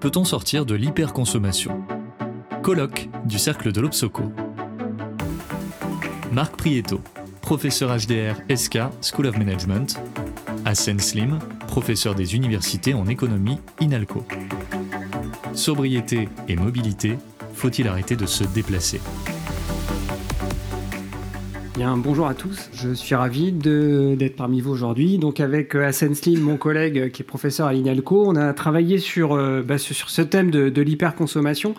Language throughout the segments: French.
peut-on sortir de l'hyperconsommation? Colloque du Cercle de l'Obsoco. Marc Prieto, professeur HDR SK School of Management. Hassan Slim, professeur des universités en économie INALCO. Sobriété et mobilité, faut-il arrêter de se déplacer? Bien, bonjour à tous. Je suis ravi d'être parmi vous aujourd'hui. Donc avec euh, Hassan Slim, mon collègue euh, qui est professeur à l'INALCO, on a travaillé sur, euh, bah, sur ce thème de, l'hyperconsommation.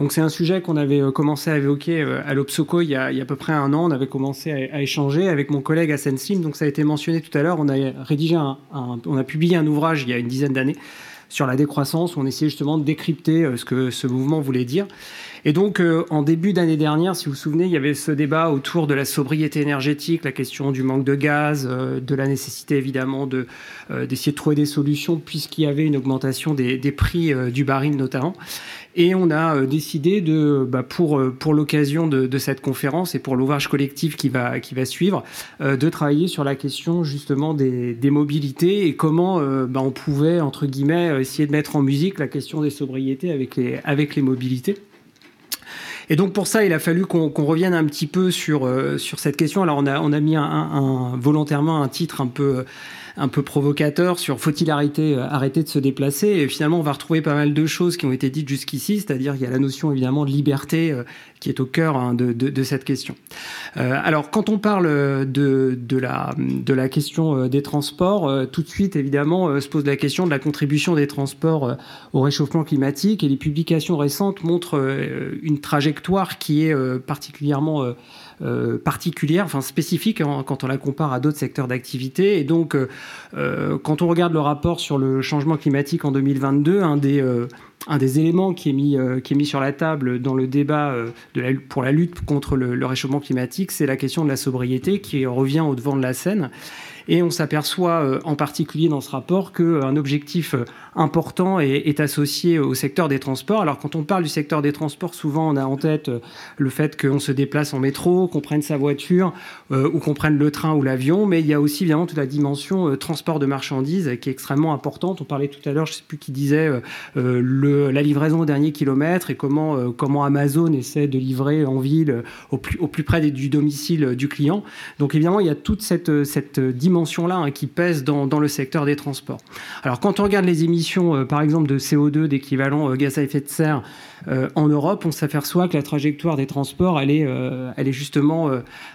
Donc c'est un sujet qu'on avait commencé à évoquer à l'Obsoco il, y a à peu près un an. On avait commencé à, échanger avec mon collègue Hassan Slim. Donc ça a été mentionné tout à l'heure. On a rédigé un, on a publié un ouvrage il y a une dizaine d'années sur la décroissance. Où on essayait justement de décrypter ce que ce mouvement voulait dire. Et donc, euh, en début d'année dernière, si vous vous souvenez, il y avait ce débat autour de la sobriété énergétique, la question du manque de gaz, euh, de la nécessité évidemment de, euh, d'essayer de trouver des solutions puisqu'il y avait une augmentation des, prix du baril notamment. Et on a décidé de, bah, pour, pour l'occasion de, cette conférence et pour l'ouvrage collectif qui va, qui va suivre, de travailler sur la question justement des, des mobilités et comment bah, on pouvait, entre guillemets, essayer de mettre en musique la question des sobriétés avec les, mobilités. Et donc pour ça, il a fallu qu'on revienne un petit peu sur, euh, sur cette question. Alors on a, mis volontairement un titre un peu un peu provocateur sur faut-il arrêter, euh, arrêter de se déplacer Et finalement, on va retrouver pas mal de choses qui ont été dites jusqu'ici, c'est-à-dire il y a la notion évidemment de liberté euh, qui est au cœur hein, de, cette question. Euh, alors, quand on parle de la question des transports, tout de suite, évidemment, se pose la question de la contribution des transports au réchauffement climatique. Et les publications récentes montrent une trajectoire qui est particulièrement euh, particulière, enfin spécifique hein, quand on la compare à d'autres secteurs d'activité. Et donc, euh, euh, quand on regarde le rapport sur le changement climatique en 2022, un des un des éléments qui est mis, qui est mis sur la table dans le débat pour la lutte contre le réchauffement climatique, c'est la question de la sobriété qui revient au devant de la scène. Et on s'aperçoit euh, en particulier dans ce rapport qu'un euh, objectif euh, important est, associé au secteur des transports. Alors quand on parle du secteur des transports, souvent on a en tête le fait qu'on se déplace en métro, qu'on prenne sa voiture ou qu'on prenne le train ou l'avion, mais il y a aussi évidemment toute la dimension transport de marchandises qui est extrêmement importante. On parlait tout à l'heure, je ne sais plus qui disait la livraison au dernier kilomètre et comment, Amazon essaie de livrer en ville au plus, près du domicile du client. Donc évidemment, il y a toute cette dimension là hein, qui pèse dans, le secteur des transports. Alors quand on regarde les émissions, euh, par exemple, de CO2 d'équivalent euh, gaz à effet de serre euh, en Europe, on s'aperçoit que la trajectoire des transports, elle est, elle est justement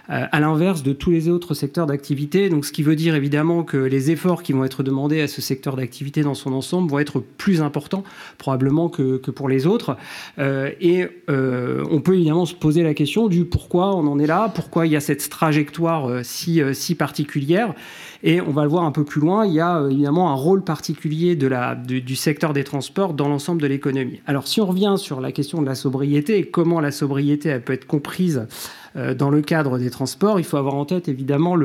à l'inverse de tous les autres secteurs d'activité. Donc ce qui veut dire évidemment que les efforts qui vont être demandés à ce secteur d'activité dans son ensemble vont être plus importants probablement que, que pour les autres. et on peut évidemment se poser la question du pourquoi on en est là, pourquoi il y a cette trajectoire si, si particulière. Et on va le voir un peu plus loin, il y a euh, évidemment un rôle particulier de la, du secteur des transports dans l'ensemble de l'économie. Alors si on revient sur la question de la sobriété et comment la sobriété elle peut être comprise dans le cadre des transports, il faut avoir en tête évidemment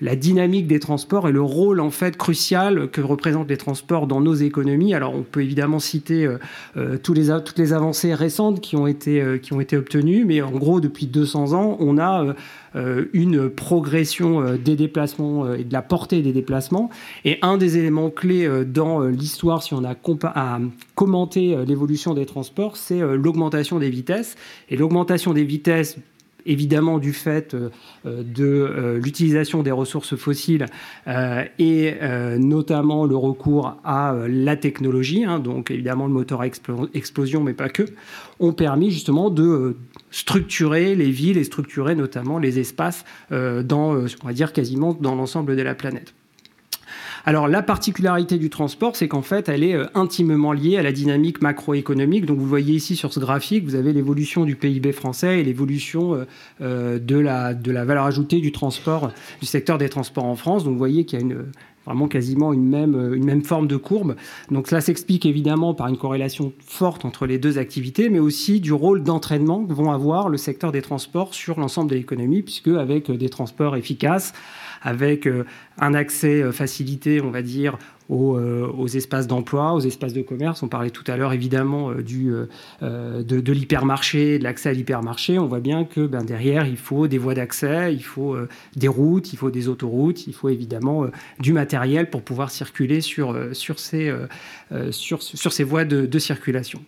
la dynamique des transports et le rôle en fait crucial que représentent les transports dans nos économies. Alors on peut évidemment citer euh, euh, toutes les avancées récentes qui ont, été, qui ont été obtenues, mais en gros depuis 200 ans, on a une progression des déplacements et de la portée des déplacements. Et un des éléments clés dans l'histoire, si on a à commenter l'évolution des transports, c'est l'augmentation des vitesses. Et l'augmentation des vitesses évidemment du fait euh, de euh, l'utilisation des ressources fossiles euh, et notamment le recours à la technologie, hein, donc évidemment le moteur à explosion, mais pas que, ont permis justement de structurer les villes et structurer notamment les espaces dans, on va dire, quasiment dans l'ensemble de la planète. Alors la particularité du transport, c'est qu'en fait, elle est euh, intimement liée à la dynamique macroéconomique. Donc vous voyez ici sur ce graphique, vous avez l'évolution du PIB français et l'évolution euh, euh, de la, de la valeur ajoutée du transport, du secteur des transports en France. Donc vous voyez qu'il y a vraiment quasiment une même, une même forme de courbe. Donc cela s'explique évidemment par une corrélation forte entre les deux activités, mais aussi du rôle d'entraînement que vont avoir le secteur des transports sur l'ensemble de l'économie, puisque avec des transports efficaces, avec un accès facilité, on va dire, aux, espaces d'emploi, aux espaces de commerce. On parlait tout à l'heure évidemment du, de, l'hypermarché, de l'accès à l'hypermarché. On voit bien que ben, derrière, il faut des voies d'accès, il faut des routes, il faut des autoroutes, il faut évidemment du matériel pour pouvoir circuler sur, sur, ces, sur, ces voies de, circulation.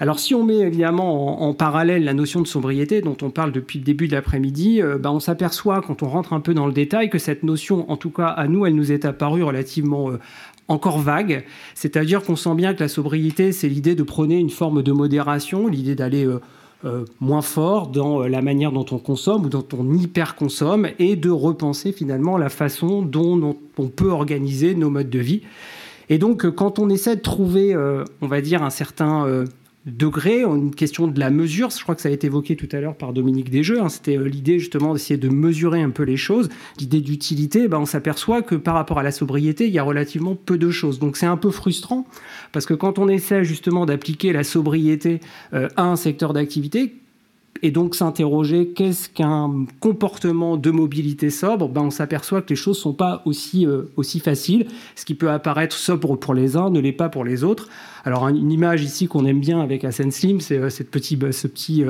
Alors si on met évidemment en, parallèle la notion de sobriété dont on parle depuis le début de l'après-midi, euh, ben, on s'aperçoit quand on rentre un peu dans le détail que cette notion, en tout cas à nous, elle nous est apparue relativement euh, encore vague. C'est-à-dire qu'on sent bien que la sobriété, c'est l'idée de prôner une forme de modération, l'idée d'aller... Euh, moins fort dans la manière dont on consomme ou dont on hyper consomme et de repenser finalement la façon dont on peut organiser nos modes de vie. Et donc, quand on essaie de trouver, on va dire, un certain degré, une question de la mesure. Je crois que ça a été évoqué tout à l'heure par Dominique Desjeux. Hein. C'était euh, l'idée justement d'essayer de mesurer un peu les choses. L'idée d'utilité, ben, on s'aperçoit que par rapport à la sobriété, il y a relativement peu de choses. Donc c'est un peu frustrant parce que quand on essaie justement d'appliquer la sobriété euh, à un secteur d'activité, et donc s'interroger qu'est-ce qu'un comportement de mobilité sobre, ben on s'aperçoit que les choses ne sont pas aussi, euh, aussi faciles. Ce qui peut apparaître sobre pour les uns ne l'est pas pour les autres. Alors une image ici qu'on aime bien avec Asen Slim, c'est euh, cette, bah, petit,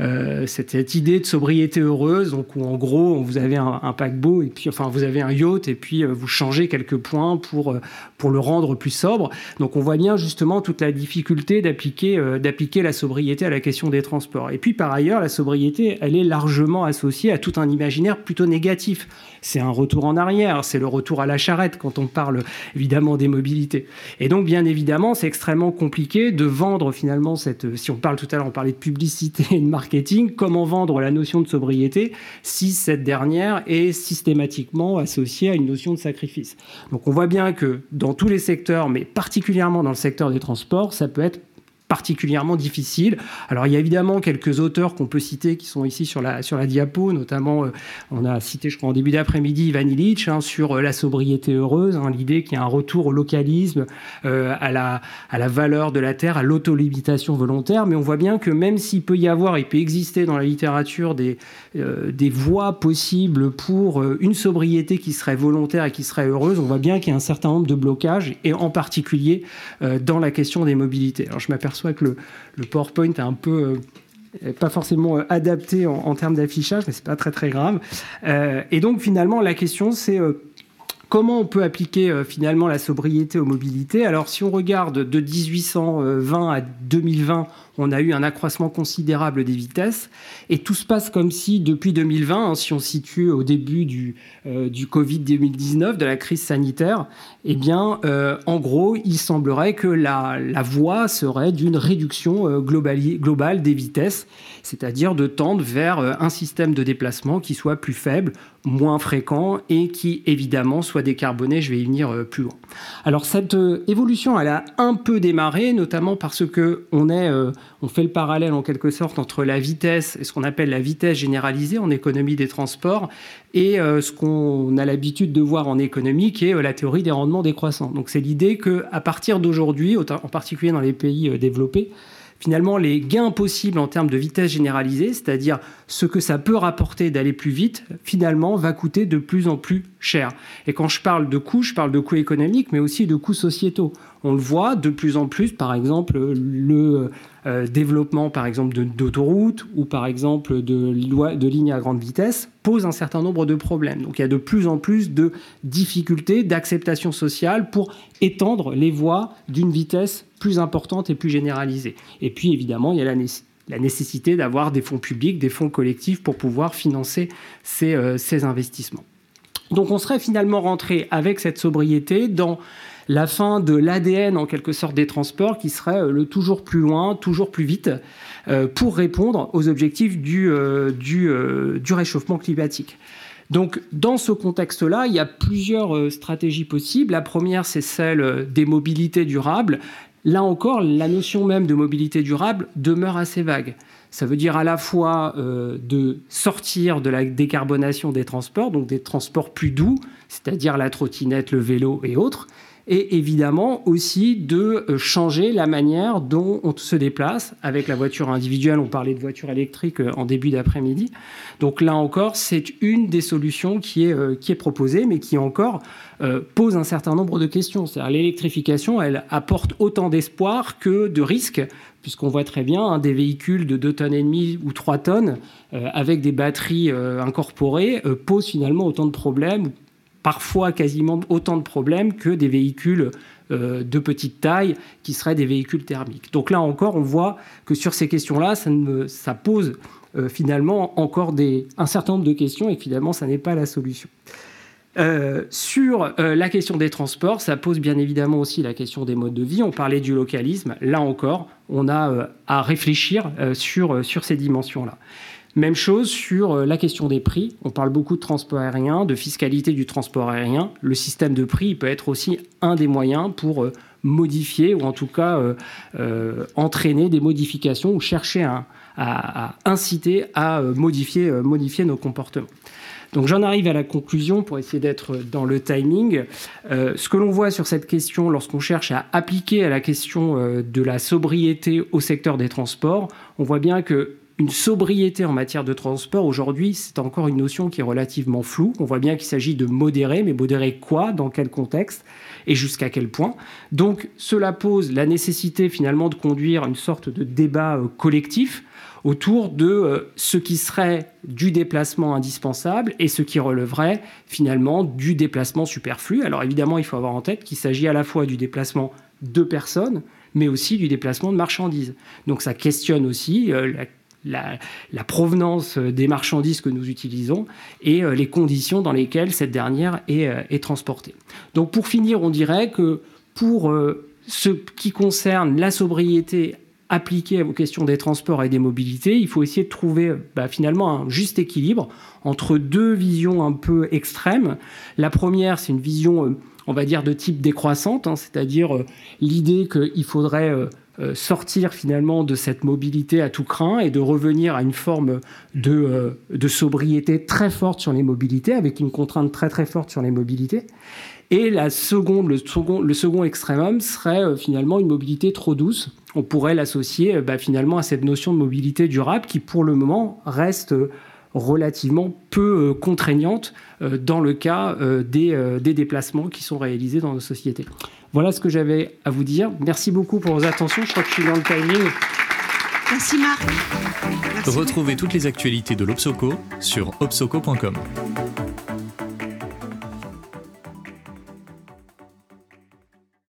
euh, cette, idée de sobriété heureuse, donc où en gros vous avez un, paquebot et puis enfin vous avez un yacht et puis vous changez quelques points pour pour le rendre plus sobre. Donc on voit bien justement toute la difficulté d'appliquer d'appliquer la sobriété à la question des transports. Et puis par ailleurs la sobriété, elle est largement associée à tout un imaginaire plutôt négatif c'est un retour en arrière, c'est le retour à la charrette quand on parle évidemment des mobilités. Et donc, bien évidemment, c'est extrêmement compliqué de vendre finalement cette. Si on parle tout à l'heure, on parlait de publicité et de marketing, comment vendre la notion de sobriété si cette dernière est systématiquement associée à une notion de sacrifice. Donc, on voit bien que dans tous les secteurs, mais particulièrement dans le secteur des transports, ça peut être particulièrement difficile. Alors il y a évidemment quelques auteurs qu'on peut citer qui sont ici sur la, sur la diapo, notamment euh, on a cité je crois en début d'après-midi Ivan Illich hein, sur euh, la sobriété heureuse, hein, l'idée qu'il y a un retour au localisme, euh, à, la, à la valeur de la terre, à l'autolimitation volontaire, mais on voit bien que même s'il peut y avoir, il peut exister dans la littérature des, des voies possibles pour une sobriété qui serait volontaire et qui serait heureuse, on voit bien qu'il y a un certain nombre de blocages, et en particulier dans la question des mobilités. Alors je m'aperçois que le, PowerPoint est un peu euh, pas forcément euh, adapté en, termes d'affichage, mais c'est pas très très grave. Euh, et donc finalement, la question c'est comment on peut appliquer finalement la sobriété aux mobilités? Alors si on regarde de 1820 à 2020, on a eu un accroissement considérable des vitesses. Et tout se passe comme si, depuis 2020, hein, si on situe au début du, euh, du Covid 2019, de la crise sanitaire, eh bien, euh, en gros, il semblerait que la, la voie serait d'une réduction euh, globale des vitesses, c'est-à-dire de tendre vers un système de déplacement qui soit plus faible, moins fréquent et qui, évidemment, soit décarboné. Je vais y venir plus loin. Alors, cette évolution, elle a un peu démarré, notamment parce que on est on fait le parallèle en quelque sorte entre la vitesse ce qu'on appelle la vitesse généralisée en économie des transports et euh, ce qu'on a l'habitude de voir en économie qui est euh, la théorie des rendements décroissants. Donc c'est l'idée qu'à partir d'aujourd'hui, en particulier dans les pays euh, développés, finalement les gains possibles en termes de vitesse généralisée, c'est-à-dire ce que ça peut rapporter d'aller plus vite, finalement va coûter de plus en plus Et quand je parle de coûts, je parle de coûts économiques, mais aussi de coûts sociétaux. On le voit de plus en plus, par exemple, le euh, développement, par exemple, d'autoroutes ou par exemple de, lignes à grande vitesse pose un certain nombre de problèmes. Donc il y a de plus en plus de difficultés d'acceptation sociale pour étendre les voies d'une vitesse plus importante et plus généralisée. Et puis évidemment, il y a la, nécessité d'avoir des fonds publics, des fonds collectifs pour pouvoir financer ces, euh, ces investissements. Donc on serait finalement rentré avec cette sobriété dans la fin de l'ADN en quelque sorte des transports qui serait euh, le toujours plus loin, toujours plus vite euh, pour répondre aux objectifs euh, du, réchauffement climatique. Donc, dans ce contexte-là, il y a plusieurs stratégies possibles. La première, c'est celle des mobilités durables. Là encore, la notion même de mobilité durable demeure assez vague. Ça veut dire à la fois de sortir de la décarbonation des transports, donc des transports plus doux, c'est-à-dire la trottinette, le vélo et autres, et évidemment aussi de euh, changer la manière dont on se déplace. Avec la voiture individuelle, on parlait de voiture électrique euh, en début d'après-midi. Donc là encore, c'est une des solutions qui est, euh, qui est proposée, mais qui encore pose un certain nombre de questions. C'est-à-dire l'électrification, elle apporte autant d'espoir que de risques puisqu'on voit très bien hein, des véhicules de 2 tonnes et demie ou 3 tonnes avec des batteries incorporées posent finalement autant de problèmes parfois quasiment autant de problèmes que des véhicules euh, de petite taille qui seraient des véhicules thermiques. Donc là encore, on voit que sur ces questions-là, ça, pose euh, finalement encore un certain nombre de questions et finalement, ça n'est pas la solution. Euh, sur la question des transports, ça pose bien évidemment aussi la question des modes de vie. On parlait du localisme. Là encore, on a à réfléchir sur, sur ces dimensions-là. Même chose sur euh, la question des prix. On parle beaucoup de transport aérien, de fiscalité du transport aérien. Le système de prix peut être aussi un des moyens pour euh, modifier ou en tout cas euh, entraîner des modifications ou chercher à, inciter à modifier, modifier nos comportements. Donc j'en arrive à la conclusion pour essayer d'être dans le timing. ce que l'on voit sur cette question lorsqu'on cherche à appliquer à la question de la sobriété au secteur des transports, on voit bien que une sobriété en matière de transport, aujourd'hui, c'est encore une notion qui est relativement floue. On voit bien qu'il s'agit de modérer, mais modérer quoi, dans quel contexte et jusqu'à quel point? Donc cela pose la nécessité finalement de conduire une sorte de débat euh, collectif autour de euh, ce qui serait du déplacement indispensable et ce qui releverait finalement du déplacement superflu. Alors évidemment, il faut avoir en tête qu'il s'agit à la fois du déplacement de personnes, mais aussi du déplacement de marchandises. Donc ça questionne aussi euh, la la, provenance des marchandises que nous utilisons et euh, les conditions dans lesquelles cette dernière euh, est, transportée. Donc pour finir, on dirait que pour euh, ce qui concerne la sobriété appliquée aux questions des transports et des mobilités, il faut essayer de trouver bah, finalement un juste équilibre entre deux visions un peu extrêmes. La première, c'est une vision, on va dire, de type décroissante, hein, c'est-à-dire l'idée qu'il faudrait euh, sortir finalement de cette mobilité à tout craint et de revenir à une forme de, euh, sobriété très forte sur les mobilités, avec une contrainte très très forte sur les mobilités. Et la seconde, le, second, le serait euh, finalement une mobilité trop douce. On pourrait l'associer bah, finalement à cette notion de mobilité durable qui pour le moment reste relativement peu contraignante dans le cas des, des déplacements qui sont réalisés dans nos sociétés. Voilà ce que j'avais à vous dire. Merci beaucoup pour vos attentions. Je crois que je suis dans le timing. Merci Marc. Retrouvez toutes les actualités de l'Obsoco sur obsoco.com.